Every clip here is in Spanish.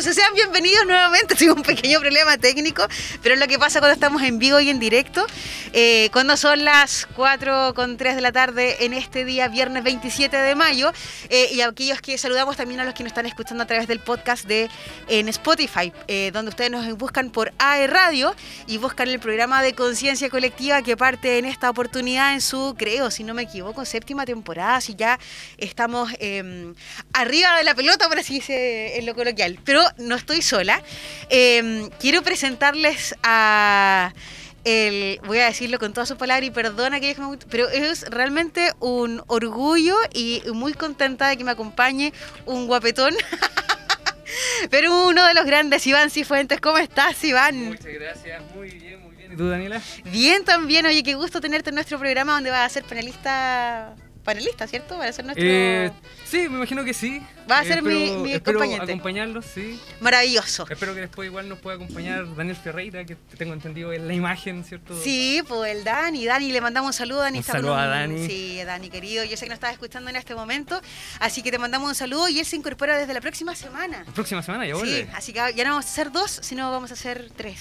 Sean bienvenidos nuevamente. Tuve un pequeño problema técnico, pero es lo que pasa cuando estamos en vivo y en directo. Eh, cuando son las 4 con 3 de la tarde en este día, viernes 27 de mayo. Eh, y a aquellos que saludamos también a los que nos están escuchando a través del podcast de en Spotify, eh, donde ustedes nos buscan por AE Radio y buscan el programa de conciencia colectiva que parte en esta oportunidad en su, creo, si no me equivoco, séptima temporada. Así ya estamos em, arriba de la pelota, por así dice en lo coloquial. Pero no estoy sola. Eh, quiero presentarles a el, voy a decirlo con todas sus palabras y perdona que me pero es realmente un orgullo y muy contenta de que me acompañe un guapetón. pero uno de los grandes, Iván Cifuentes. ¿Cómo estás, Iván? Muchas gracias, muy bien, muy bien. ¿Y tú, Daniela? Bien también, oye, qué gusto tenerte en nuestro programa donde vas a ser panelista panelista, ¿cierto? Va a ser nuestro... Eh, sí, me imagino que sí. Va a ser mi, mi espero acompañante. acompañarlos, sí. Maravilloso. Espero que después igual nos pueda acompañar Daniel Ferreira, que tengo entendido es la imagen, ¿cierto? Sí, pues el Dani. Dani, le mandamos un saludo. Dani Un saludo a Dani. Sí, Dani, querido. Yo sé que nos estás escuchando en este momento, así que te mandamos un saludo y él se incorpora desde la próxima semana. La próxima semana ya Sí, vuelve. así que ya no vamos a hacer dos, sino vamos a hacer tres.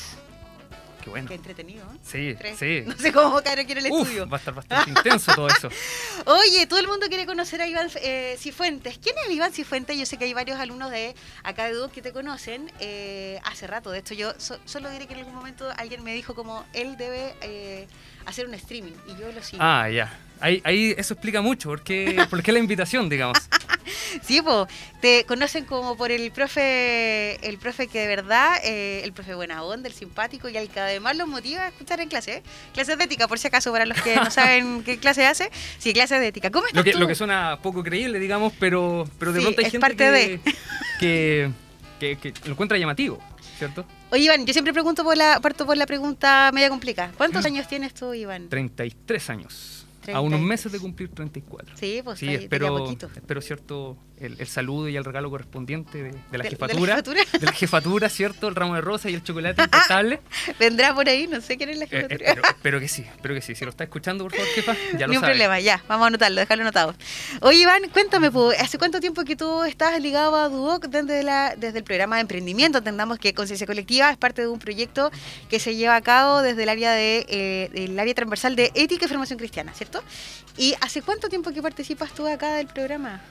Qué bueno. Qué entretenido, ¿eh? Sí, Tres. sí. No sé cómo caer aquí en el Uf, estudio. va a estar bastante intenso todo eso. Oye, todo el mundo quiere conocer a Iván eh, Cifuentes. ¿Quién es Iván Cifuentes? Yo sé que hay varios alumnos de acá de Duoc que te conocen eh, hace rato. De esto yo so- solo diré que en algún momento alguien me dijo como él debe eh, hacer un streaming y yo lo sigo. Ah, ya. Ahí, ahí eso explica mucho, porque, por qué la invitación, digamos. Sí, po, te conocen como por el profe, el profe que de verdad, eh, el profe buena onda, el simpático y al que además los motiva a escuchar en clase. ¿eh? Clases de ética, por si acaso, para los que no saben qué clase hace. Sí, clases de ética. ¿Cómo estás Lo que, tú? lo que suena poco creíble, digamos, pero, pero de Sí, pronto hay es gente parte de. que, que, que, que lo encuentra llamativo, ¿cierto? Oye, Iván, yo siempre pregunto por la, parto por la pregunta media complicada. ¿Cuántos años tienes tú, Iván? 33 años. A 33. unos meses de cumplir 34. Sí, pues Sí, a poquito. espero cierto, el, el saludo y el regalo correspondiente de, de la ¿De- de la jefatura. jefatura? de la jefatura, ¿cierto? El ramo de rosa y el chocolate importable. Vendrá por ahí, no sé quién es la Eh, jefatura. espero, espero que sí, espero que sí. Si lo está escuchando, por favor, jefa, ya lo Ni un sabe. problema, ya, vamos a anotarlo, dejarlo anotado. Oye, Iván, cuéntame, ¿hace cuánto tiempo que tú estás ligado a Duoc desde, la, desde el programa de emprendimiento? Entendamos que Conciencia Colectiva es parte de un proyecto que se lleva a cabo desde el área de eh, el área transversal de ética y formación cristiana, ¿cierto? ¿Y hace cuánto tiempo que participas tú acá del programa?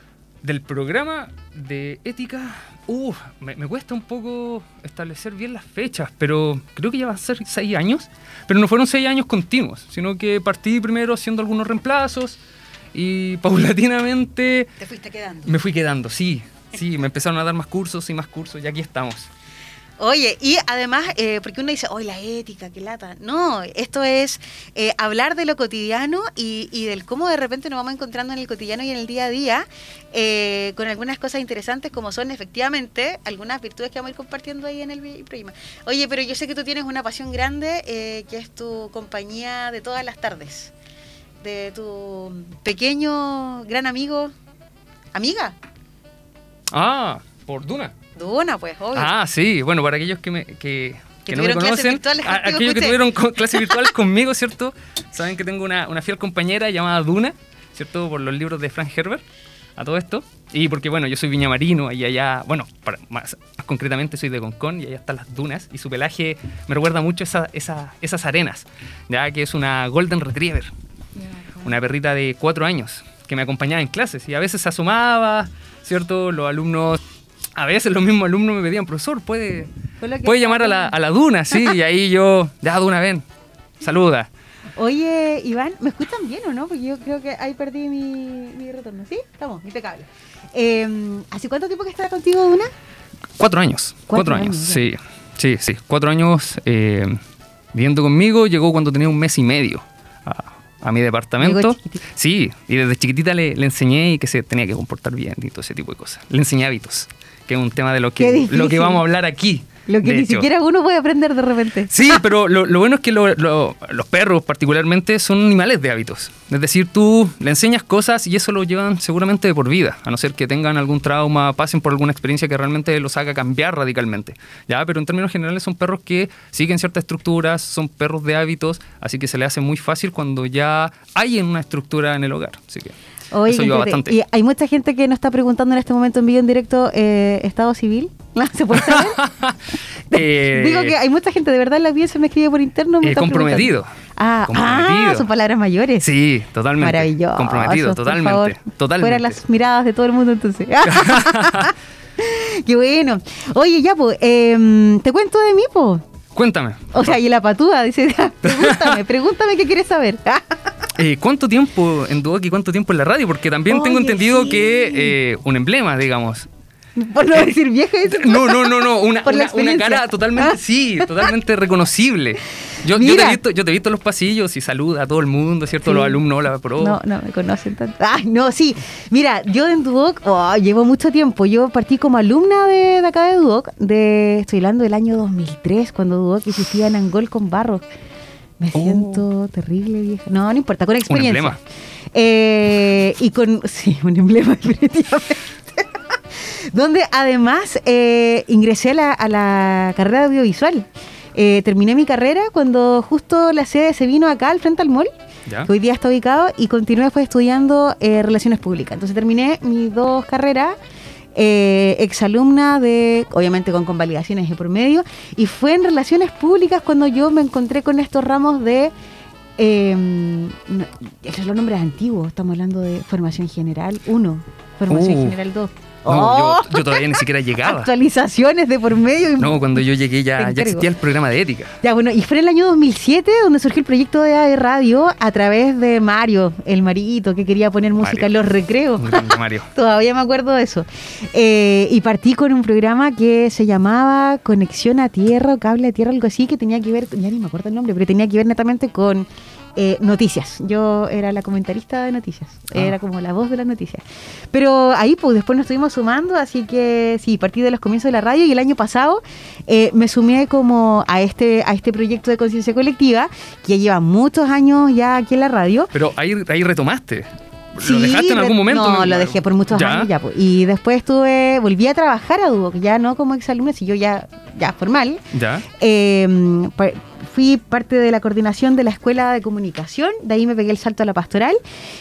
Del programa de ética, uh, me, me cuesta un poco establecer bien las fechas, pero creo que ya va a ser seis años. Pero no fueron seis años continuos, sino que partí primero haciendo algunos reemplazos y paulatinamente Te fuiste quedando. me fui quedando, sí. Sí, me empezaron a dar más cursos y más cursos y aquí estamos. Oye, y además, eh, porque uno dice, ¡ay, la ética, qué lata! No, esto es eh, hablar de lo cotidiano y, del cómo de repente nos vamos encontrando en el cotidiano y en el día a día eh, con algunas cosas interesantes como son efectivamente algunas virtudes que vamos a ir compartiendo ahí en el programa. Oye, pero yo sé que tú tienes una pasión grande eh, que es tu compañía de todas las tardes, de tu pequeño, gran amigo, amiga, Ah, por Duna. Duna, pues, obvio. Ah, sí, bueno, para aquellos que, me, que, que no me conocen, a- aquellos que tuvieron co- clases virtuales conmigo, ¿cierto? Saben que tengo una, una fiel compañera llamada Duna, ¿cierto? Por los libros de Frank Herbert, a todo esto. Y porque, bueno, yo soy viñamarino y allá, bueno, para- más, más concretamente soy de Concón y allá están las dunas y su pelaje me recuerda mucho esa, esa- esas arenas, ya que es una Golden Retriever, una perrita de cuatro años que me acompañaba en clases y a veces se asomaba, ¿cierto? Los alumnos, a veces los mismos alumnos me pedían, profesor, ¿puede, puede llamar a la, a la duna? Sí, y ahí yo, ya duna, ven, saluda. Oye, Iván, ¿me escuchan bien o no? Porque yo creo que ahí perdí mi, mi retorno. ¿Sí? Estamos, impecable. Eh, ¿Hace cuánto tiempo que está contigo, Duna? Cuatro años, Cuatro cuatro, años, años, sí, sí, sí, cuatro años eh, viviendo conmigo, llegó cuando tenía un mes y medio a, a mi departamento. Sí, y desde chiquitita le, le enseñé y que se tenía que comportar bien y todo ese tipo de cosas. Le enseñé hábitos, que es un tema de lo que, lo que vamos a hablar aquí. Lo que ni hecho. siquiera uno puede aprender de repente. Sí, pero lo, lo bueno es que lo- lo- los perros particularmente son animales de hábitos. Es decir, tú le enseñas cosas y eso lo llevan seguramente de por vida, a no ser que tengan algún trauma, pasen por alguna experiencia que realmente los haga cambiar radicalmente. ¿ya? Pero en términos generales son perros que siguen ciertas estructuras, son perros de hábitos, así que se le hace muy fácil cuando ya hay una estructura en el hogar. Así que Oye, eso ayuda espérate, bastante. Y hay mucha gente que nos está preguntando en este momento en vivo en directo, eh, ¿estado civil? ¿Se puede saber? Eh, Digo que hay mucha gente, de verdad, la audiencia me escribe por interno. Me eh, comprometido. preguntando. Ah, Comprometido. ah, son palabras mayores. Sí, totalmente. Maravilloso. Comprometido, por totalmente. favor. totalmente. Fuera las miradas de todo el mundo, entonces. Qué bueno. Oye, ya, pues, em, te cuento de mí, pues. Cuéntame. O sea, y la patúa dice, pregúntame, pregúntame qué quieres saber. Eh, ¿Cuánto tiempo en Duoc y cuánto tiempo en la radio? Porque también tengo entendido sí. que eh, un emblema, digamos. Por no decir vieja. dice. No, no, no, no. Una, cara totalmente, Ah. sí, totalmente reconocible. Yo, yo, te he visto, yo te he visto en los pasillos y saluda a todo el mundo, ¿cierto? Sí. Los alumnos, la pro. No, no me conocen tanto. Ay, no, sí. Mira, yo en Duoc oh, llevo mucho tiempo. Yo partí como alumna de, de acá de Duoc. De, estoy hablando del año 2003, cuando Duoc existía en Angol con Barros. Me Oh. siento terrible, vieja. No, no importa, con experiencia. emblema. Eh, y con. Sí, un emblema, definitivamente. Donde además eh, ingresé a la, a la carrera de audiovisual. Eh, terminé mi carrera cuando justo la sede se vino acá al frente al mall ¿Ya? que hoy día está ubicado, y continué después estudiando eh, Relaciones Públicas. Entonces terminé mis dos carreras, eh, exalumna de, obviamente con convalidaciones de por medio, y fue en Relaciones Públicas cuando yo me encontré con estos ramos de... Eh, no, esos son los nombres antiguos, estamos hablando de formación general 1, formación Uh. general 2. No, ¡Oh! yo, yo todavía ni siquiera llegaba. Actualizaciones de por medio. No, cuando yo llegué ya, ya existía el programa de ética. Ya, bueno, y fue en el año 2007 donde surgió el proyecto de AE Radio a través de Mario, el Marito, que quería poner música Mario. en los recreos. Mario. Todavía me acuerdo de eso. Eh, y partí con un programa que se llamaba Conexión a Tierra o Cable a Tierra, algo así, que tenía que ver, ya ni me acuerdo el nombre, pero tenía que ver netamente con eh, noticias. Yo era la comentarista de noticias, Ah. era como la voz de las noticias. Pero ahí pues después nos estuvimos sumando, así que sí, partí de los comienzos de la radio y el año pasado eh, me sumé como a este, a este proyecto de conciencia colectiva que lleva muchos años ya aquí en la radio. Pero ahí, ahí retomaste. ¿Lo dejaste en algún momento? No, lo dejé por muchos ¿Ya? años ya. pues. Y después estuve, volví a trabajar a Duoc, ya no como exalumna, sino ya, ya formal. ¿Ya? Eh, fui parte de la coordinación de la Escuela de Comunicación, de ahí me pegué el salto a la pastoral.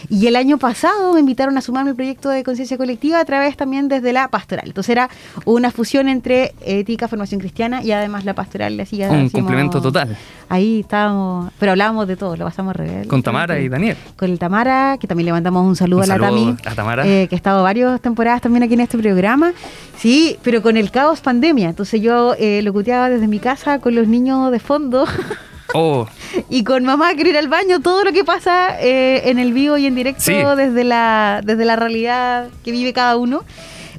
Y el año pasado me invitaron a sumarme al proyecto de conciencia colectiva a través también desde la pastoral. Entonces era una fusión entre ética, formación cristiana y además la pastoral. Así ya Un complemento total. Ahí estábamos, pero hablábamos de todo, lo pasamos re. Con Tamara y Daniel. Con el Tamara, que también le mandamos un saludo Un a la Tami. a Tamara. eh, que ha estado varias temporadas también aquí en este programa. Sí, pero con el caos pandemia. Entonces yo eh, locuteaba desde mi casa con los niños de fondo Oh, y con mamá que ir al baño, todo lo que pasa eh, en el vivo y en directo Sí. desde, la, desde la realidad que vive cada uno.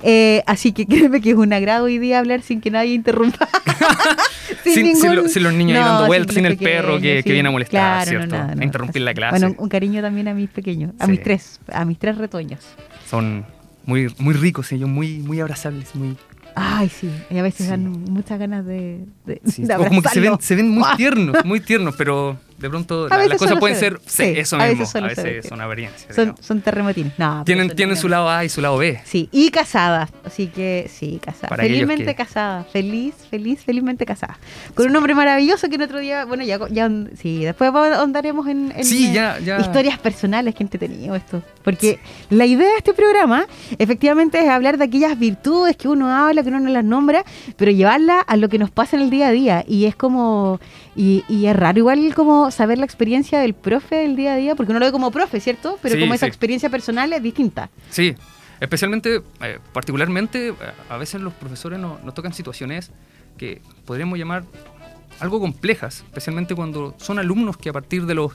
Eh, así que créeme que es un agrado hoy día hablar sin que nadie interrumpa. Sin- sin ningún- lo- sin los niños ahí dando vueltas, sin el perro que- viene a molestar, Claro, ¿cierto? no, A interrumpir la clase. Bueno, un cariño también a mis pequeños, a Sí. mis tres, a mis tres retoños. son muy, muy ricos ellos, muy, muy abrazables, muy... Ay, sí, y a veces Sí. dan muchas ganas de, de, sí, de como que se ven, abrazarlo. se ven muy tiernos, muy tiernos, pero de pronto la- las cosas pueden se ser sí, eso a veces mismo, a veces son apariencias. Son, son terremotines. No, Tienen, tienen su lado A y su lado B. Sí, y casada, así que sí, casada. Para aquellos Felizmente que- casada, feliz, feliz, felizmente casada. Con un hombre maravilloso que en otro día, bueno, ya, ya sí, después ahondaremos en, en, Sí, ya, ya. historias personales que entretenido esto. Porque la idea de este programa, efectivamente, es hablar de aquellas virtudes que uno habla, que uno no las nombra, pero llevarla a lo que nos pasa en el día a día. Y es como, y, y es raro igual como saber la experiencia del profe del día a día, porque uno lo ve como profe, ¿cierto? Pero Sí, como esa sí. experiencia personal es distinta. Sí, especialmente, eh, particularmente, eh, a veces los profesores no- nos tocan situaciones que podríamos llamar algo complejas, especialmente cuando son alumnos que a partir de los,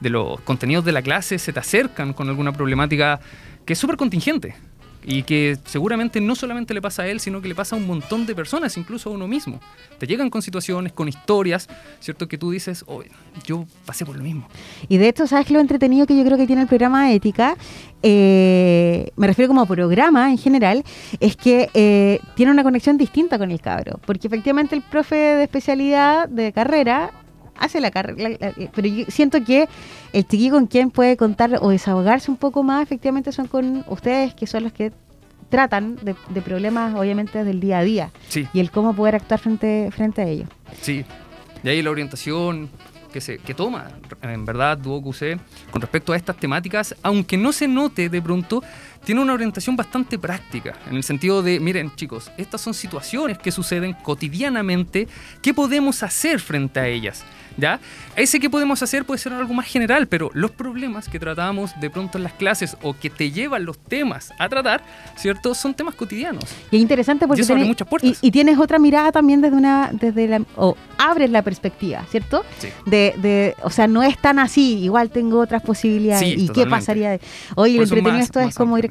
de los contenidos de la clase se te acercan con alguna problemática que es súper contingente y que seguramente no solamente le pasa a él, sino que le pasa a un montón de personas, incluso a uno mismo. Te llegan con situaciones, con historias, ¿cierto? Que tú dices, oh, yo pasé por lo mismo. Y de hecho, ¿sabes lo entretenido que yo creo que tiene el programa ética? Eh, me refiero como programa en general, es que eh, tiene una conexión distinta con el cabro. Porque efectivamente el profe de especialidad de carrera hace la carrera. Pero yo siento que el chiquillo con quien puede contar o desahogarse un poco más, efectivamente son con ustedes, que son los que tratan de, de problemas, obviamente, del día a día. Sí, Y el cómo poder actuar frente, frente a ellos. sí. Y ahí la orientación, que, se, que toma, en verdad, Duo QC con respecto a estas temáticas, aunque no se note de pronto, tiene una orientación bastante práctica, en el sentido de, miren chicos, estas son situaciones que suceden cotidianamente, ¿qué podemos hacer frente a ellas? ¿Ya? Ese que podemos hacer puede ser algo más general, pero los problemas que tratamos de pronto en las clases o que te llevan los temas a tratar, ¿cierto? Son temas cotidianos. Y es interesante porque Y eso abre tenés- muchas puertas. Y, y tienes otra mirada también desde una, desde la, o abres la perspectiva, ¿cierto? Sí. De, de, o sea, no es tan así, igual tengo otras posibilidades. Sí, ¿Y qué totalmente. pasaría? de- Oye, eso entretenido esto es como amplio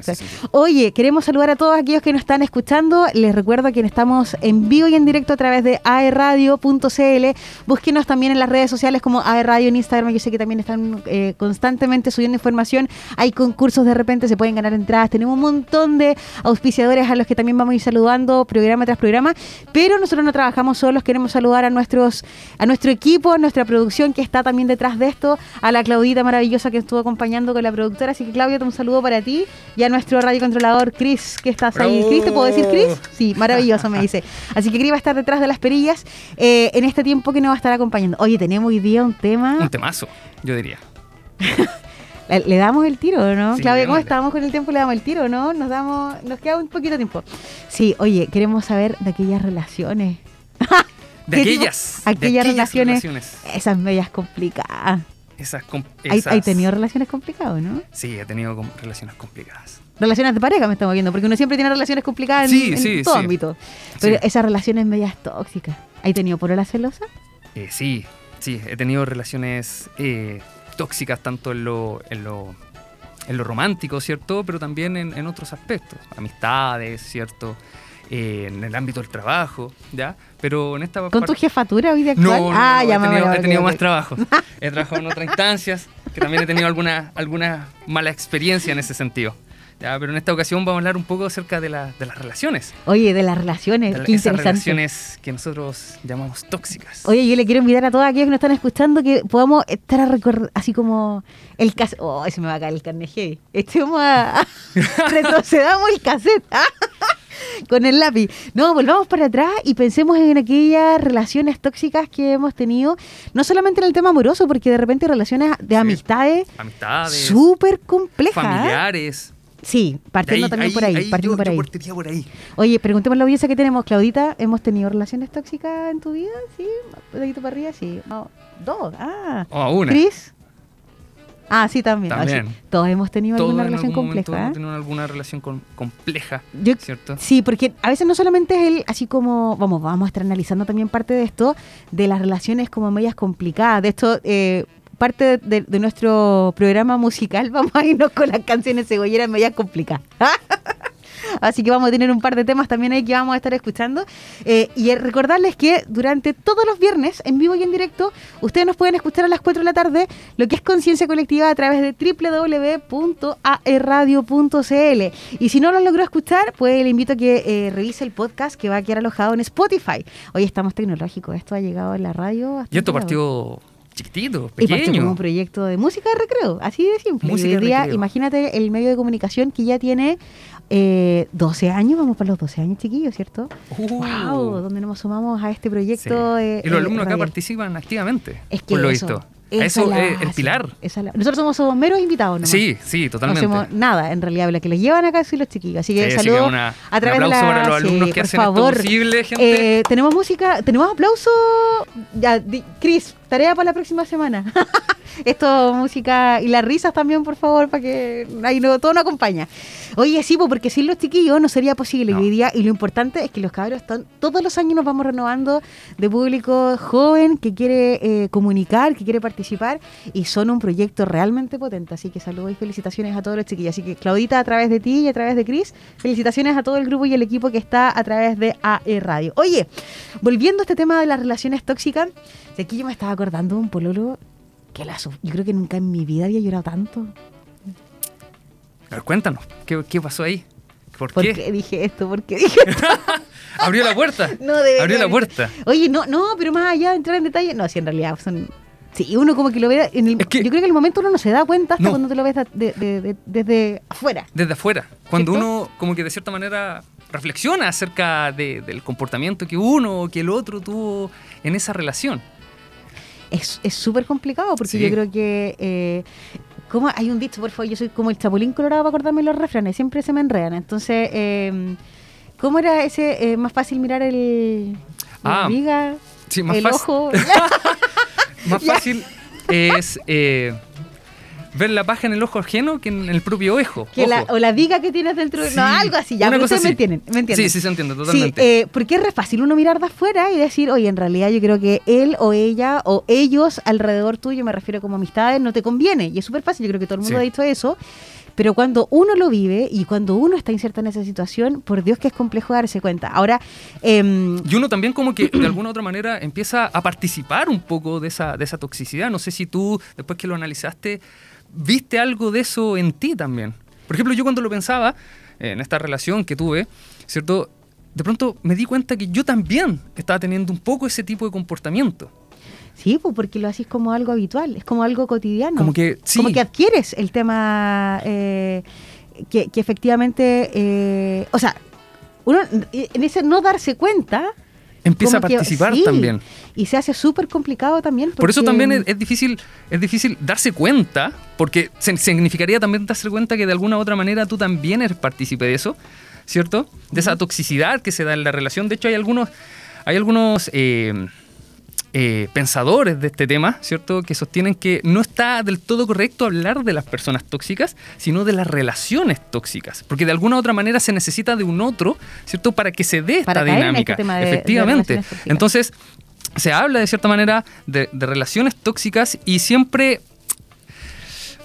Oye, queremos saludar a todos aquellos que nos están escuchando. Les recuerdo que estamos en vivo y en directo a través de aerradio.cl. Búsquenos también en las redes sociales como aerradio en Instagram. Yo sé que también están eh, constantemente subiendo información. Hay concursos de repente, se pueden ganar entradas. Tenemos un montón de auspiciadores a los que también vamos a ir saludando programa tras programa. Pero nosotros no trabajamos solos. Queremos saludar a nuestros a nuestro equipo, a nuestra producción que está también detrás de esto, a la Claudita maravillosa que estuvo acompañando con la productora. Así que Claudia, un saludo para ti nuestro radiocontrolador Chris, que estás ahí. Chris, ¿te puedo decir Chris? Sí, maravilloso, me dice. Así que Chris va a estar detrás de las perillas eh, en este tiempo que nos va a estar acompañando. Oye, tenemos hoy día un tema. Un temazo, yo diría. ¿Le, damos el tiro, ¿no? Sí, Claudia, ¿cómo estamos con el tiempo? ¿Le damos el tiro, no? Nos damos, nos queda un poquito de tiempo. Sí, oye, queremos saber de aquellas relaciones. De aquellas, de aquellas relaciones, relaciones. esas medias complicadas. Esas, com- ¿Hay, esas- hay tenido relaciones complicadas, no? Sí, he tenido relaciones complicadas. Relaciones de pareja me estamos viendo, porque uno siempre tiene relaciones complicadas en, Sí, en todo sí. ámbito. Pero esas relaciones medias tóxicas. ¿Hay tenido porola celosa? Eh, sí, sí, he tenido relaciones eh, tóxicas tanto en lo, en lo, en lo romántico, ¿cierto? Pero también en, en otros aspectos, amistades, ¿cierto? Eh, en el ámbito del trabajo, ¿ya? Pero en esta ¿Con tu jefatura hoy de actual? no, ah, no, ya he tenido, me- he tenido más trabajo. He trabajado en otras instancias, que también he tenido alguna, alguna mala experiencia en ese sentido. Ya, pero en esta ocasión vamos a hablar un poco acerca de, la- de las relaciones. Oye, de las relaciones, de qué esas interesante. relaciones que nosotros llamamos tóxicas. Oye, yo le quiero invitar a todos aquellos que nos están escuchando que podamos estar a recorrer, así como el cassette. Oh, se me va a caer el carne heavy. Estemos a, a- retrocedamos el cassette. Con el lápiz. No, volvamos para atrás y pensemos en aquellas relaciones tóxicas que hemos tenido, no solamente en el tema amoroso, porque de repente relaciones de Sí. amistades Amistades, súper complejas. familiares. Sí, partiendo Ahí- también por ahí, partiendo yo, por yo ahí. partiría por ahí. Oye, preguntemos a la audiencia que tenemos, Claudita, ¿hemos tenido relaciones tóxicas en tu vida? Sí, un dedito para arriba, sí. No, dos, ah. O a una. Cris. Ah, sí, también. Ah, También. sí. Todos hemos tenido Todos alguna en relación algún momento compleja. hemos ¿eh? tenido alguna relación con- compleja, Yo- ¿cierto? Sí, porque a veces no solamente es el, así como, vamos, vamos a estar analizando también parte de esto, de las relaciones como medias complicadas. De esto, eh, parte de, de nuestro programa musical, vamos a irnos con las canciones cebolleras medias complicadas. Así que vamos a tener un par de temas también ahí que vamos a estar escuchando. Eh, y recordarles que durante todos los viernes, en vivo y en directo, ustedes nos pueden escuchar a las 4 de la tarde, lo que es conciencia colectiva a través de www.aerradio.cl. Y si no lo logró escuchar, pues le invito a que eh, revise el podcast que va a quedar alojado en Spotify. Hoy estamos tecnológicos, esto ha llegado en la radio. Y esto partió chiquitito, y partió como pequeño. un proyecto de música de recreo, así de simple. Música y hoy día, recreo. imagínate el medio de comunicación que ya tiene eh, 12 años, vamos para los 12 años, chiquillos, ¿cierto? Uh. ¡Wow! Donde nos sumamos a este Sí. proyecto. eh, y los eh, alumnos acá participan activamente, Es que por lo eso, visto. esa Eso la es el pilar. esa la- Nosotros somos, somos meros invitados, ¿no? Sí, sí, No totalmente. hacemos nada, en realidad. Lo que les llevan acá son los chiquillos. Así que Sí, saludos una- a través un de la... para los alumnos sí, que por hacen esto favor. posible, gente. Eh, tenemos música, tenemos aplauso. Ya, Cris, tarea para la próxima semana. Esto, música y las risas también, por favor, para que ahí no, todo nos acompaña. Oye, sí, po, porque sin los chiquillos no sería posible. No. Hoy día, y lo importante es que los cabros están, todos los años nos vamos renovando de público joven que quiere eh, comunicar, que quiere participar, y son un proyecto realmente potente. Así que saludos y felicitaciones a todos los chiquillos. Así que, Claudita, a través de ti y a través de Cris, felicitaciones a todo el grupo y el equipo que está a través de AE Radio. Oye, volviendo a este tema de las relaciones tóxicas, de aquí yo me estaba acordando de un pololo que la yo creo que nunca en mi vida había llorado tanto. A ver, cuéntanos, ¿qué, qué pasó ahí? ¿Por, ¿Por qué? qué dije esto? ¿Por qué dije esto? Abrió la puerta. No, de Abrió la puerta. Oye, no, no, pero más allá de entrar en detalle, no, si en realidad son... Sí, uno como que lo ve, en el- Es que- yo creo que en el momento uno no se da cuenta hasta No. cuando te lo ves de- de- de- de- desde afuera. Desde afuera. Cuando ¿Cierto? uno, como que de cierta manera, reflexiona acerca de- del comportamiento que uno o que el otro tuvo en esa relación. Es es súper complicado porque Sí. yo creo que... Eh, ¿Cómo? Hay un dicho, por favor, yo soy como el chapulín colorado para acordarme los refranes, siempre se me enredan. Entonces, eh, ¿cómo era ese? eh, más fácil mirar el... Ah, viga, Sí, más el fácil. ojo. Más fácil es eh, ver la paja en el ojo ajeno que en el propio ojo. que la, ojo. o la viga que tienes dentro de... Sí, No, algo así, ya, una pero cosa ustedes me entienden, ¿me entienden? Sí, sí, se entiende Sí, totalmente. eh, porque es re fácil uno mirar de afuera y decir, oye, en realidad yo creo que él o ella o ellos alrededor tuyo, me refiero como amistades, no te conviene. Y es súper fácil, yo creo que todo el mundo Sí. ha dicho eso. Pero cuando uno lo vive y cuando uno está inserto en esa situación, por Dios que es complejo darse cuenta. Ahora, em, Y uno también como que de alguna u otra manera empieza a participar un poco de esa, de esa toxicidad. No sé si tú, después que lo analizaste, viste algo de eso en ti también. Por ejemplo, yo cuando lo pensaba, eh, en esta relación que tuve, ¿cierto? De pronto me di cuenta que yo también estaba teniendo un poco ese tipo de comportamiento. sí, pues porque lo haces como algo habitual, es como algo cotidiano. Como que, sí. Como que adquieres el tema eh, que, que efectivamente, eh, o sea, uno en ese no darse cuenta... Empieza a que- participar sí, también. Y se hace súper complicado también. Por eso también es, es difícil, es difícil darse cuenta, porque se- significaría también darse cuenta que de alguna u otra manera tú también eres partícipe de eso, ¿cierto? De esa toxicidad que se da en la relación. De hecho, hay algunos, hay algunos eh, eh, pensadores de este tema, ¿cierto? Que sostienen que no está del todo correcto hablar de las personas tóxicas, sino de las relaciones tóxicas. Porque de alguna u otra manera se necesita de un otro, ¿cierto? Para que se dé esta Para este dinámica. de- de Efectivamente. Entonces, se habla de cierta manera de, de relaciones tóxicas y siempre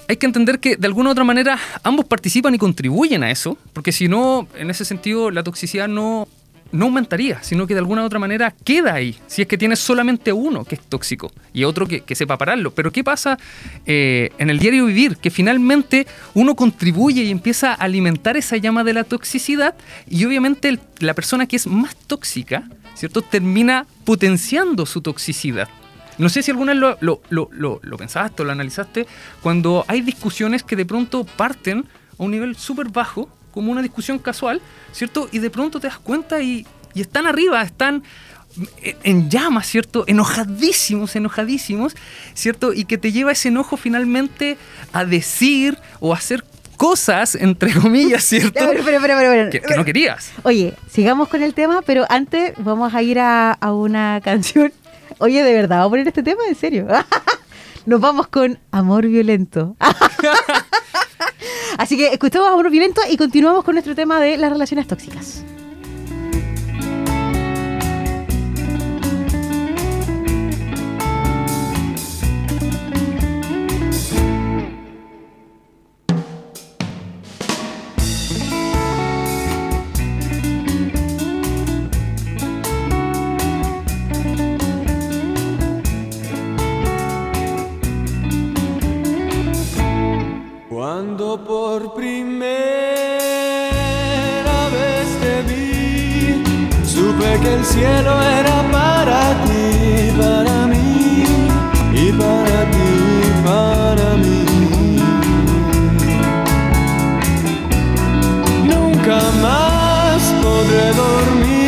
hay que entender que de alguna u otra manera ambos participan y contribuyen a eso, porque si no, en ese sentido, la toxicidad no, no aumentaría, sino que de alguna otra manera queda ahí, si es que tienes solamente uno que es tóxico y otro que, que sepa pararlo. Pero ¿qué pasa eh, en el diario vivir? Que finalmente uno contribuye y empieza a alimentar esa llama de la toxicidad y obviamente la persona que es más tóxica, ¿cierto? Termina potenciando su toxicidad. No sé si alguna vez lo, lo, lo, lo- lo pensaste o lo analizaste, cuando hay discusiones que de pronto parten a un nivel súper bajo, como una discusión casual, ¿cierto? Y de pronto te das cuenta y, y están arriba, están en- llamas, ¿cierto? Enojadísimos, enojadísimos, ¿cierto? Y que te lleva ese enojo finalmente a decir o a hacer cosas, entre comillas, ¿cierto? Ya, pero, pero, pero, pero, pero. Que, que no querías. Oye, sigamos con el tema, pero antes vamos a ir a, a una canción. Oye, de verdad, ¿vamos a poner este tema? ¿En serio? Nos vamos con Amor Violento. Así que escuchamos Amor Violento y continuamos con nuestro tema de las relaciones tóxicas. Cielo era para ti, para mí, y para ti, para mí. Nunca más podré dormir,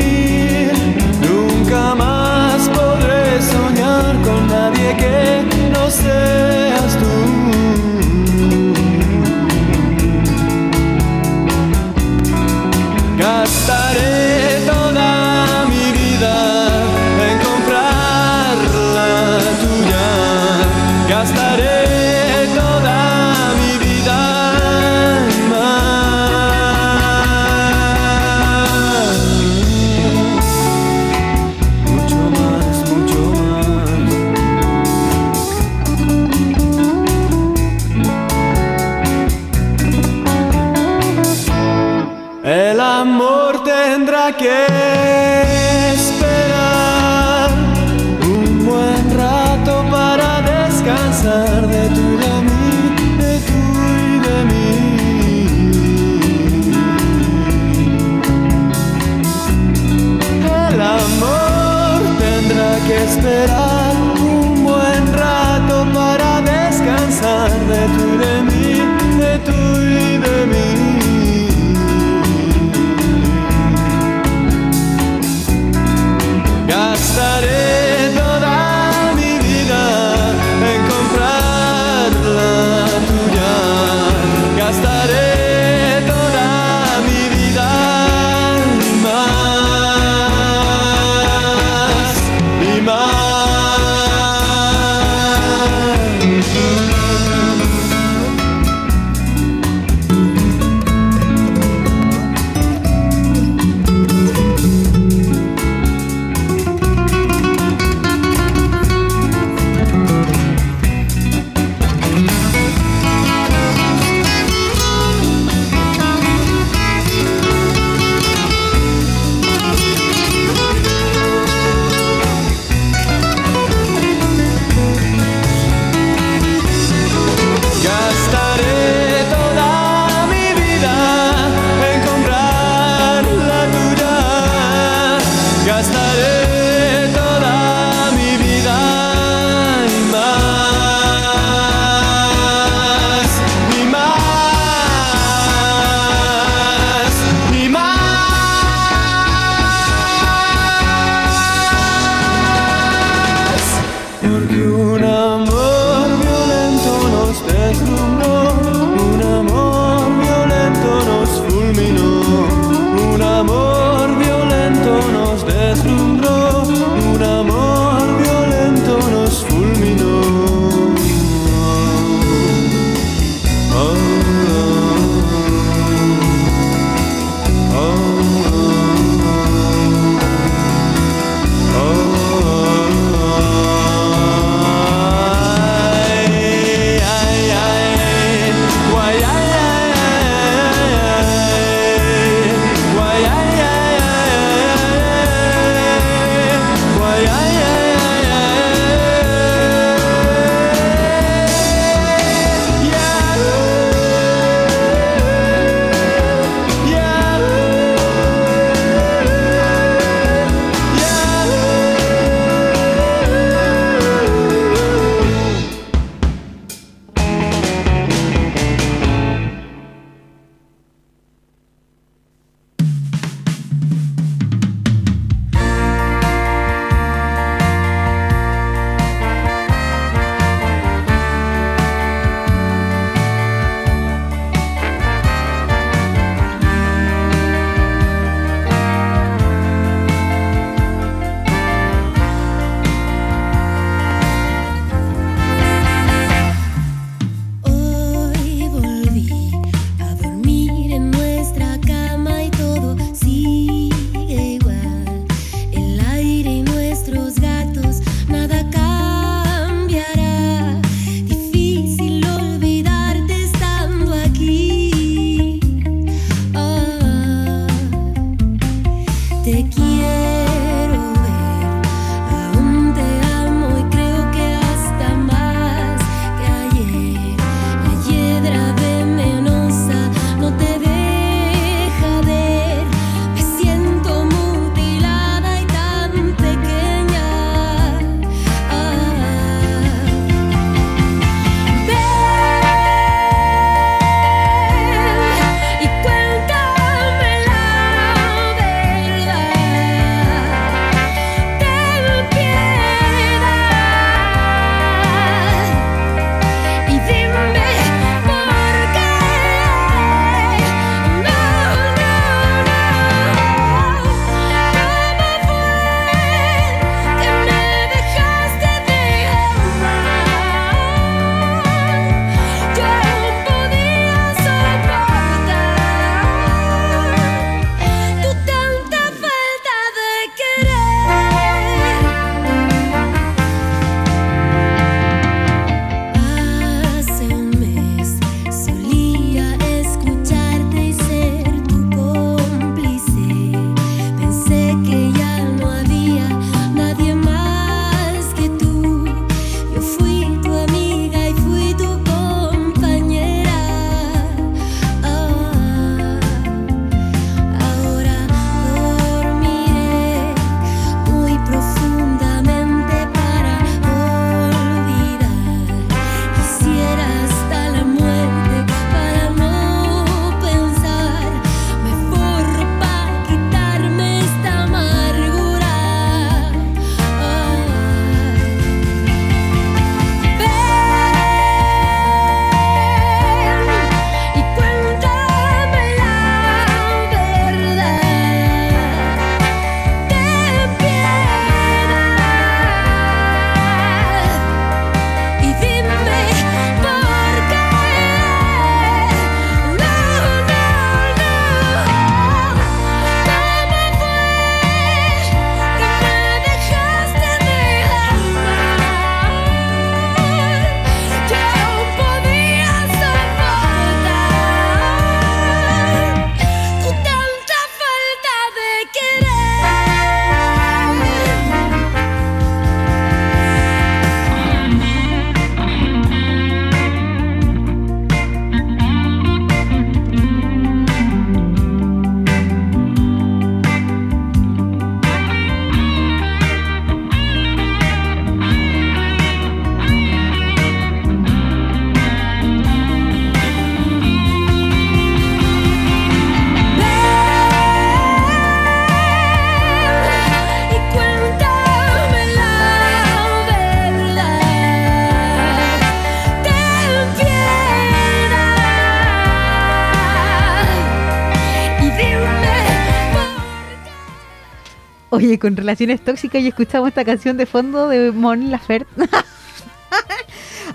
Oye, con relaciones tóxicas y escuchamos esta canción de fondo de Mon Laferte.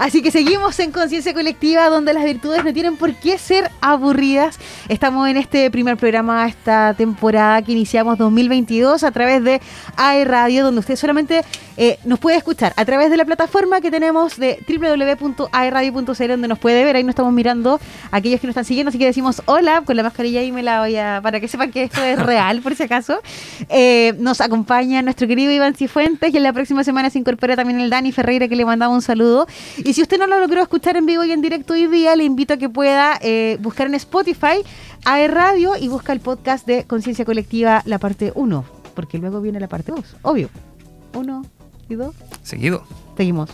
Así que seguimos en Conciencia Colectiva, donde las virtudes no tienen por qué ser aburridas. Estamos en este primer programa, esta temporada que iniciamos 2022 a través de AE Radio, donde usted solamente eh, nos puede escuchar a través de la plataforma que tenemos de www.airradio.cl donde nos puede ver. Ahí nos estamos mirando aquellos que nos están siguiendo, así que decimos hola con la mascarilla y me la voy a... para que sepan que esto es real, por si acaso. Eh, nos acompaña nuestro querido Iván Cifuentes y en la próxima semana se incorpora también el Dani Ferreira que le mandaba un saludo. Y si usted no lo logró escuchar en vivo y en directo hoy día, le invito a que pueda eh, buscar en Spotify AE Radio y busca el podcast de Conciencia Colectiva, la parte 1, porque luego viene la parte 2, obvio. 1, seguido? Seguido. Seguimos.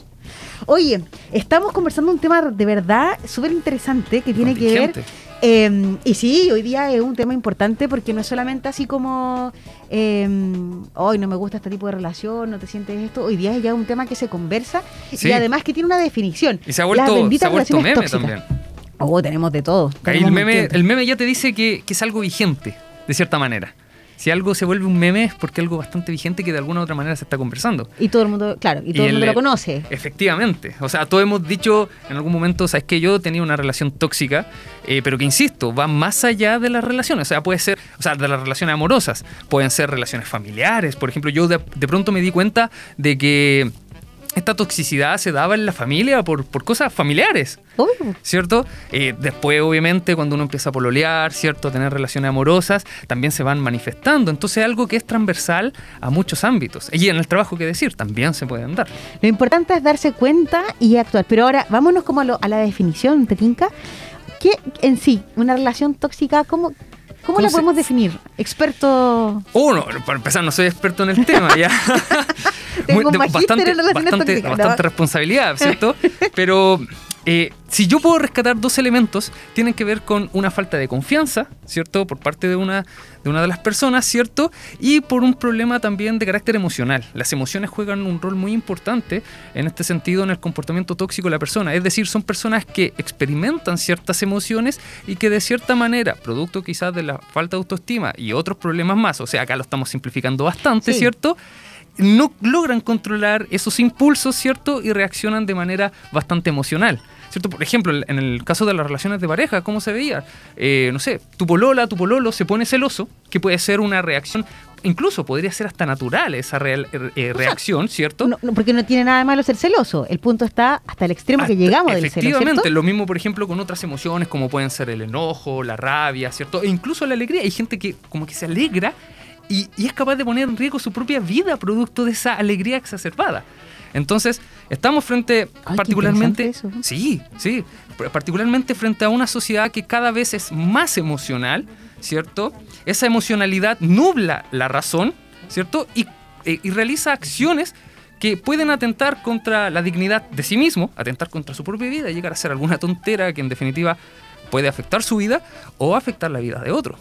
Oye, estamos conversando un tema de verdad súper interesante que tiene que ver. Eh, y sí, hoy día es un tema importante porque no es solamente así como em, eh, hoy oh, no me gusta este tipo de relación, no te sientes esto. Hoy día es ya un tema que se conversa sí. y además que tiene una definición. Y se ha vuelto, se ha vuelto meme tóxicas. también. Oh, tenemos de todo. El, meme, el meme ya te dice que, que es algo vigente, de cierta manera. Si algo se vuelve un meme es porque algo bastante vigente que de alguna u otra manera se está conversando. Y todo el mundo, claro, y todo el el- mundo lo conoce. Efectivamente. O sea, todos hemos dicho en algún momento, sabes que yo tenía una relación tóxica, eh, pero que insisto, va más allá de las relaciones. O sea, puede ser, o sea, de las relaciones amorosas, pueden ser relaciones familiares. Por ejemplo, yo de, de pronto me di cuenta de que esta toxicidad se daba en la familia por, por cosas familiares. Obvio. ¿cierto? Eh, después, obviamente, cuando uno empieza a pololear, ¿cierto? A tener relaciones amorosas, también se van manifestando. Entonces, es algo que es transversal a muchos ámbitos. Y en el trabajo, que decir, también se pueden dar. Lo importante es darse cuenta y actuar. Pero ahora, vámonos como a, lo- a la definición, Tetinka. ¿Qué en sí, una relación tóxica, cómo, cómo la se- podemos definir? Experto. Uno, para empezar, no soy experto en el tema, ya. Tengo un bastante, en bastante, bastante responsabilidad, ¿cierto? Pero eh, si yo puedo rescatar dos elementos, tienen que ver con una falta de confianza, ¿cierto? Por parte de una, de una de las personas, ¿cierto? Y por un problema también de carácter emocional. Las emociones juegan un rol muy importante en este sentido en el comportamiento tóxico de la persona. Es decir, son personas que experimentan ciertas emociones y que de cierta manera, producto quizás de la falta de autoestima y otros problemas más, o sea, acá lo estamos simplificando bastante, Sí. ¿cierto? No logran controlar esos impulsos, ¿cierto? Y reaccionan de manera bastante emocional. ¿Cierto? Por ejemplo, en el caso de las relaciones de pareja, ¿cómo se veía? Eh, no sé, tu polola, tu pololo se pone celoso, que puede ser una reacción, incluso podría ser hasta natural esa real- eh, reacción, ¿cierto? No, no, porque no tiene nada de malo ser celoso. El punto está hasta el extremo que llegamos del celo, Efectivamente, lo mismo, por ejemplo, con otras emociones como pueden ser el enojo, la rabia, ¿cierto? E incluso la alegría. Hay gente que como que se alegra y, y es capaz de poner en riesgo su propia vida producto de esa alegría exacerbada. Entonces, estamos frente particularmente... eso. Sí, sí. pr- Particularmente frente a una sociedad que cada vez es más emocional, ¿cierto? Esa emocionalidad nubla la razón, ¿cierto? Y, eh, y realiza acciones que pueden atentar contra la dignidad de sí mismo, atentar contra su propia vida, llegar a ser alguna tontera que en definitiva puede afectar su vida o afectar la vida de otro.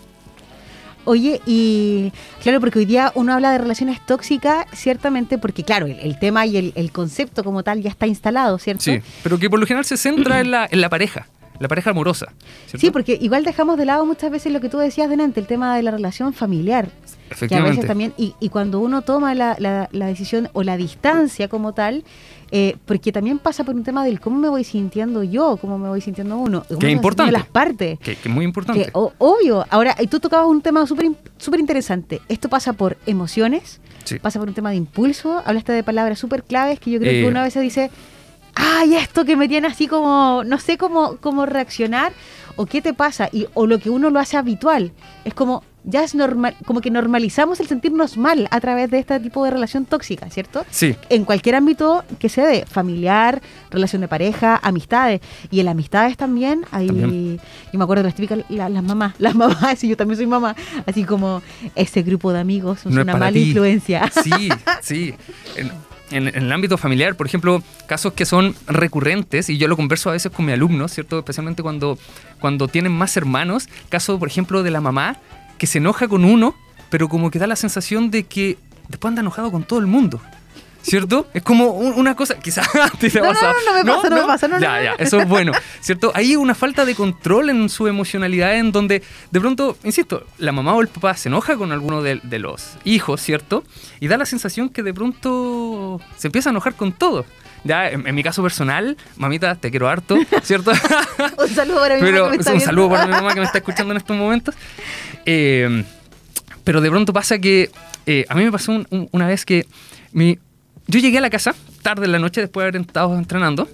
Oye, y claro, porque hoy día uno habla de relaciones tóxicas, ciertamente, porque claro, el, el tema y el, el concepto como tal ya está instalado, ¿cierto? Sí, pero que por lo general se centra en la, en la pareja, la pareja amorosa. ¿cierto? Sí, porque igual dejamos de lado muchas veces lo que tú decías delante, el tema de la relación familiar. Que a Efectivamente. veces también, y, y cuando uno toma la, la- la decisión o la distancia como tal, eh, porque también pasa por un tema del cómo me voy sintiendo yo, cómo me voy sintiendo uno, Que es importante. las partes. Que, es muy importante. Que, o- obvio, ahora, y tú tocabas un tema súper in- súper interesante. Esto pasa por emociones, Sí. pasa por un tema de impulso, hablaste de palabras súper claves que yo creo Eh. que uno a veces dice, ay, esto que me tiene así como, no sé cómo, cómo reaccionar, o qué te pasa, y, o lo que uno lo hace habitual. Es como, ya es normal, como que normalizamos el sentirnos mal a través de este tipo de relación tóxica, ¿cierto? Sí, en cualquier ámbito que se dé, familiar, relación de pareja, amistades. Y en las amistades también hay, También. yo me acuerdo de las típicas, la- las mamás, las mamás, y yo también soy mamá, así como ese grupo de amigos es No una mala ti. influencia. Sí, sí. En, en- en el ámbito familiar, por ejemplo, casos que son recurrentes, y yo lo converso a veces con mis alumnos, ¿cierto? Especialmente cuando, cuando tienen más hermanos. Caso, por ejemplo, de la mamá que se enoja con uno, pero como que da la sensación de que después anda enojado con todo el mundo. ¿cierto? Es como un- una cosa, quizás te ha No, no, pasado. no, no me pasa, no me pasa, no, no, Ya, no. ya, eso es bueno, ¿cierto? Hay una falta de control en su emocionalidad en donde de pronto, insisto, la mamá o el papá se enoja con alguno de, de los hijos, ¿cierto? Y da la sensación que de pronto se empieza a enojar con todo. Ya, en, en mi caso personal, mamita, te quiero harto, ¿cierto? Un saludo para mi mamá que me está un saludo para mi mamá que me está escuchando en estos momentos. Eh, pero de pronto pasa que eh, a mí me pasó un- un- una vez que mi, yo llegué a la casa tarde en la noche después de haber estado entrenando.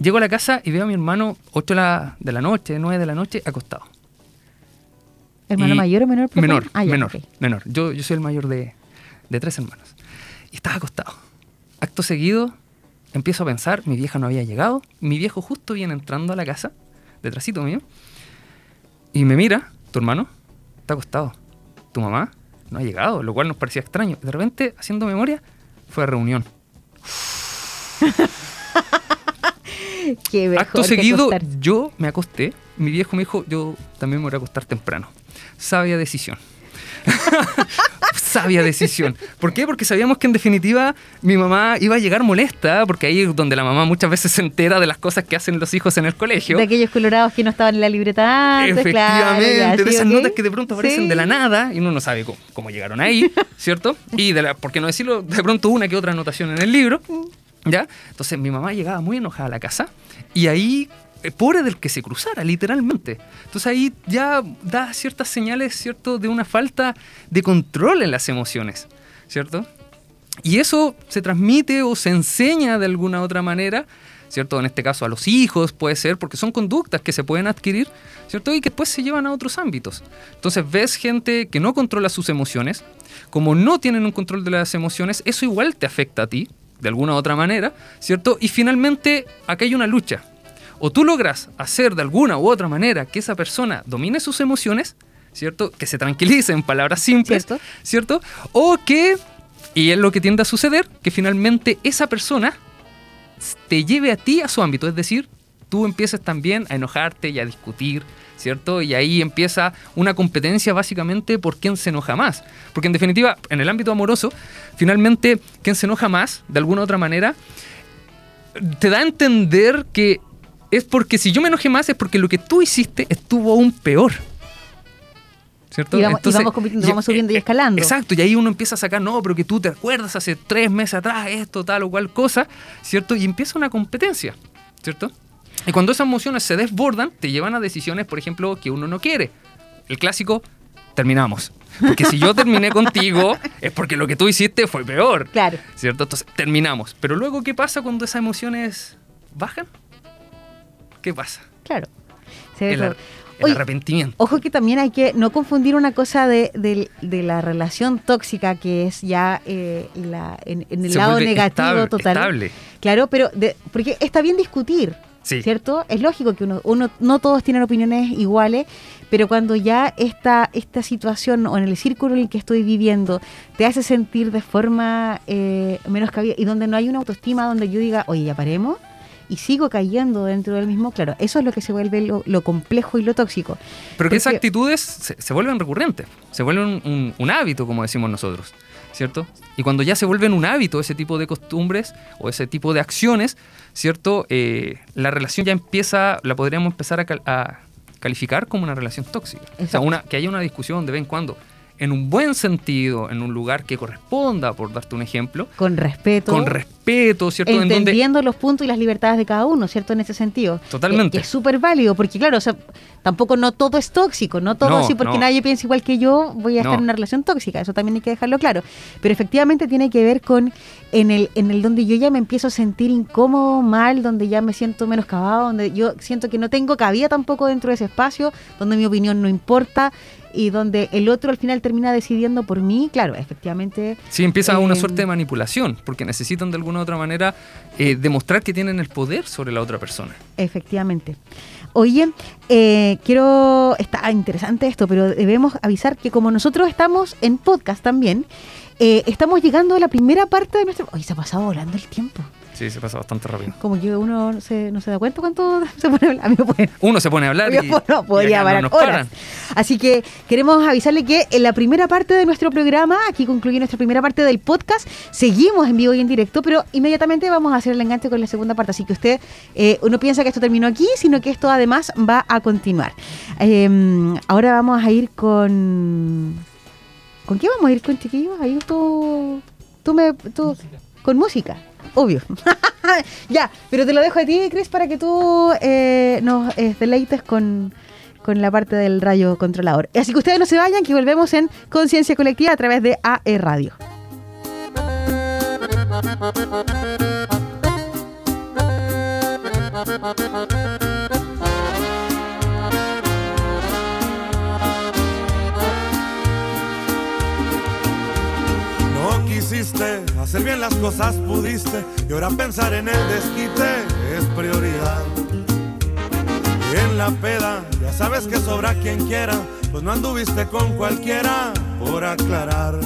Llego a la casa y veo a mi hermano 8 de la, noche, 9 de la noche, acostado. ¿Hermano Y- mayor o menor? Menor, Ah, ya, menor, menor. Yo, yo soy el mayor de, de tres hermanos. Y estaba acostado. Acto seguido, empiezo a pensar, mi vieja no había llegado, mi viejo justo viene entrando a la casa, detrásito mío, y me mira, tu hermano está acostado, tu mamá no ha llegado, lo cual nos parecía extraño. De repente, haciendo memoria, fue a reunión. Qué mejor Acto que seguido, acostarse. yo me acosté. Mi viejo me dijo, yo también me voy a acostar temprano. Sabia decisión. Sabia decisión. ¿Por qué? Porque sabíamos que en definitiva mi mamá iba a llegar molesta, porque ahí es donde la mamá muchas veces se entera de las cosas que hacen los hijos en el colegio. De aquellos colorados que no estaban en la libreta antes, Efectivamente, claro, de esas notas que de pronto aparecen Sí. de la nada y uno no sabe cómo, cómo llegaron ahí, ¿cierto? Y de la, por qué no decirlo, de pronto una que otra anotación en el libro, ¿ya? Entonces mi mamá llegaba muy enojada a la casa y ahí, pobre del que se cruzara, literalmente. Entonces ahí ya da ciertas señales, ¿cierto?, de una falta de control en las emociones, ¿cierto? Y eso se transmite o se enseña de alguna otra manera, ¿cierto? En este caso a los hijos puede ser, porque son conductas que se pueden adquirir, ¿cierto? Y que después se llevan a otros ámbitos. Entonces ves gente que no controla sus emociones, como no tienen un control de las emociones, eso igual te afecta a ti, de alguna u otra manera, ¿cierto? Y finalmente, acá hay una lucha. O tú logras hacer de alguna u otra manera que esa persona domine sus emociones, ¿cierto? Que se tranquilice en palabras simples, Cierto. ¿cierto? O que, y es lo que tiende a suceder, que finalmente esa persona te lleve a ti a su ámbito, es decir, tú empiezas también a enojarte y a discutir, ¿cierto? Y ahí empieza una competencia básicamente por quién se enoja más. Porque en definitiva, en el ámbito amoroso, finalmente, quién se enoja más, de alguna u otra manera, te da a entender que es porque si yo me enojé más es porque lo que tú hiciste estuvo aún peor. ¿Cierto? Y vamos- y vamos compitiendo, vamos subiendo y escalando. Exacto, y ahí uno empieza a sacar, no, pero que tú te acuerdas hace tres meses atrás esto, tal o cual cosa, ¿cierto? Y empieza una competencia, ¿cierto? Y cuando esas emociones se desbordan, te llevan a decisiones, por ejemplo, que uno no quiere. El clásico, terminamos. Porque si yo terminé contigo, es porque lo que tú hiciste fue peor. Claro. ¿Cierto? Entonces, terminamos. Pero luego, ¿qué pasa cuando esas emociones bajan? ¿Qué pasa? Claro. Se ve El, todo. ar- el Oye, arrepentimiento. Ojo que también hay que no confundir una cosa de, de- de la relación tóxica que es ya eh, la, en, en el Se lado negativo estable- total. estable. Claro, pero de- porque está bien discutir, Sí. ¿cierto? Es lógico que uno, uno no todos tienen opiniones iguales, pero cuando ya esta, esta situación o en el círculo en el que estoy viviendo te hace sentir de forma eh, menos cabida y donde no hay una autoestima donde yo diga, oye, ya paremos. Y sigo cayendo dentro del mismo, claro, eso es lo que se vuelve lo, lo complejo y lo tóxico. Pero que esas actitudes se, se vuelven recurrentes, se vuelven un, un- un hábito, como decimos nosotros, ¿cierto? Y cuando ya se vuelven un hábito ese tipo de costumbres o ese tipo de acciones, ¿cierto? Eh, la relación ya empieza, la podríamos empezar a, cal- a calificar como una relación tóxica. O sea, una, que haya una discusión de vez en cuando, en un buen sentido, en un lugar que corresponda, por darte un ejemplo, Con respeto. con respeto, ¿cierto? En donde entendiendo los puntos y las libertades de cada uno, ¿cierto? En ese sentido. Totalmente. Que, que es súper válido, porque claro, o sea, tampoco no todo es tóxico, no todo No, así porque no. nadie piensa igual que yo, voy a estar en una relación tóxica, eso también hay que dejarlo claro. Pero efectivamente tiene que ver con en el, en el donde yo ya me empiezo a sentir incómodo, mal, donde ya me siento menos cavado, donde yo siento que no tengo cabida tampoco dentro de ese espacio, donde mi opinión no importa y donde el otro al final termina decidiendo por mí, claro, efectivamente Sí, empieza una Eh, suerte de manipulación, porque necesitan de alguna u otra manera eh, demostrar que tienen el poder sobre la otra persona. Efectivamente. Oye, eh, quiero, está interesante esto, pero debemos avisar que como nosotros estamos en podcast también, eh, estamos llegando a la primera parte de nuestro... Hoy se ha pasado volando el tiempo. Sí, se pasa bastante rápido. Como que uno no se, no se da cuenta cuánto se pone a mí me puede- Uno se pone a hablar y, no y podría parar no horas. Así que queremos avisarle que en la primera parte de nuestro programa, aquí concluye nuestra primera parte del podcast, seguimos en vivo y en directo, pero inmediatamente vamos a hacer el enganche con la segunda parte. Así que usted eh, no piensa que esto terminó aquí, sino que esto además va a continuar. Eh, ahora vamos a ir con... ¿Con qué vamos a ir con chiquillos? Ahí tú... Tú me... Tú, con música, obvio. ya, pero te lo dejo a ti, Chris, para que tú eh, nos eh, deleites con, con la parte del rayo controlador. Así que ustedes no se vayan, que volvemos en Conciencia Colectiva a través de AE Radio. No quisiste hacer bien las cosas, pudiste. Y ahora pensar en el desquite es prioridad. Y en la peda, ya sabes que sobra quien quiera. Pues no anduviste con cualquiera, por aclarar.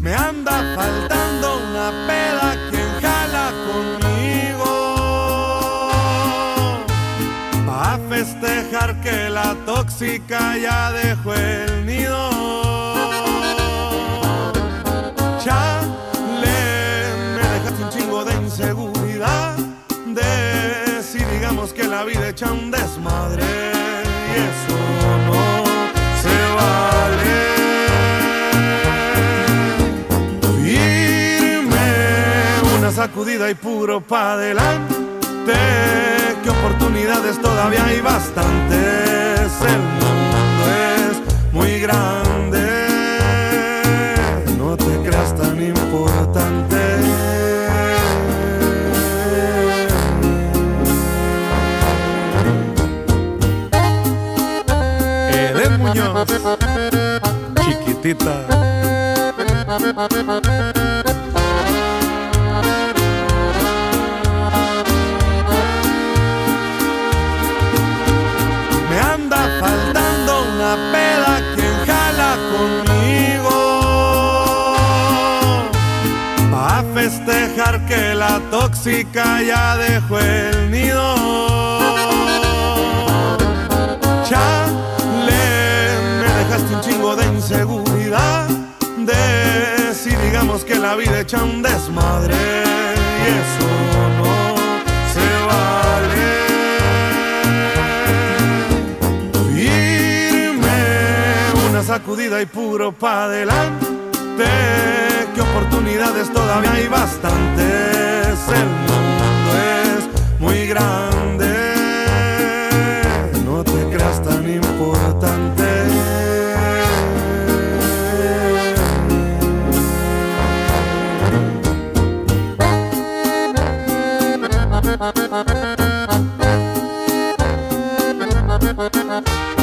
Me anda faltando una peda quien jala conmigo. Pa' festejar que la tóxica ya dejó el nido. Que la vida echa un desmadre. Y eso no se vale. Firme, una sacudida y puro pa' adelante. Que oportunidades todavía hay bastantes. El mundo es muy grande. No te creas tan importante. Chiquitita. Me anda faltando una peda quien jala conmigo. Pa' festejar que la tóxica ya dejó el nido. La vida echa un desmadre. Y eso no se vale. Firme, una sacudida y puro pa' adelante. Que oportunidades todavía hay bastantes. El mundo es muy grande. No te creas tan importante. Thank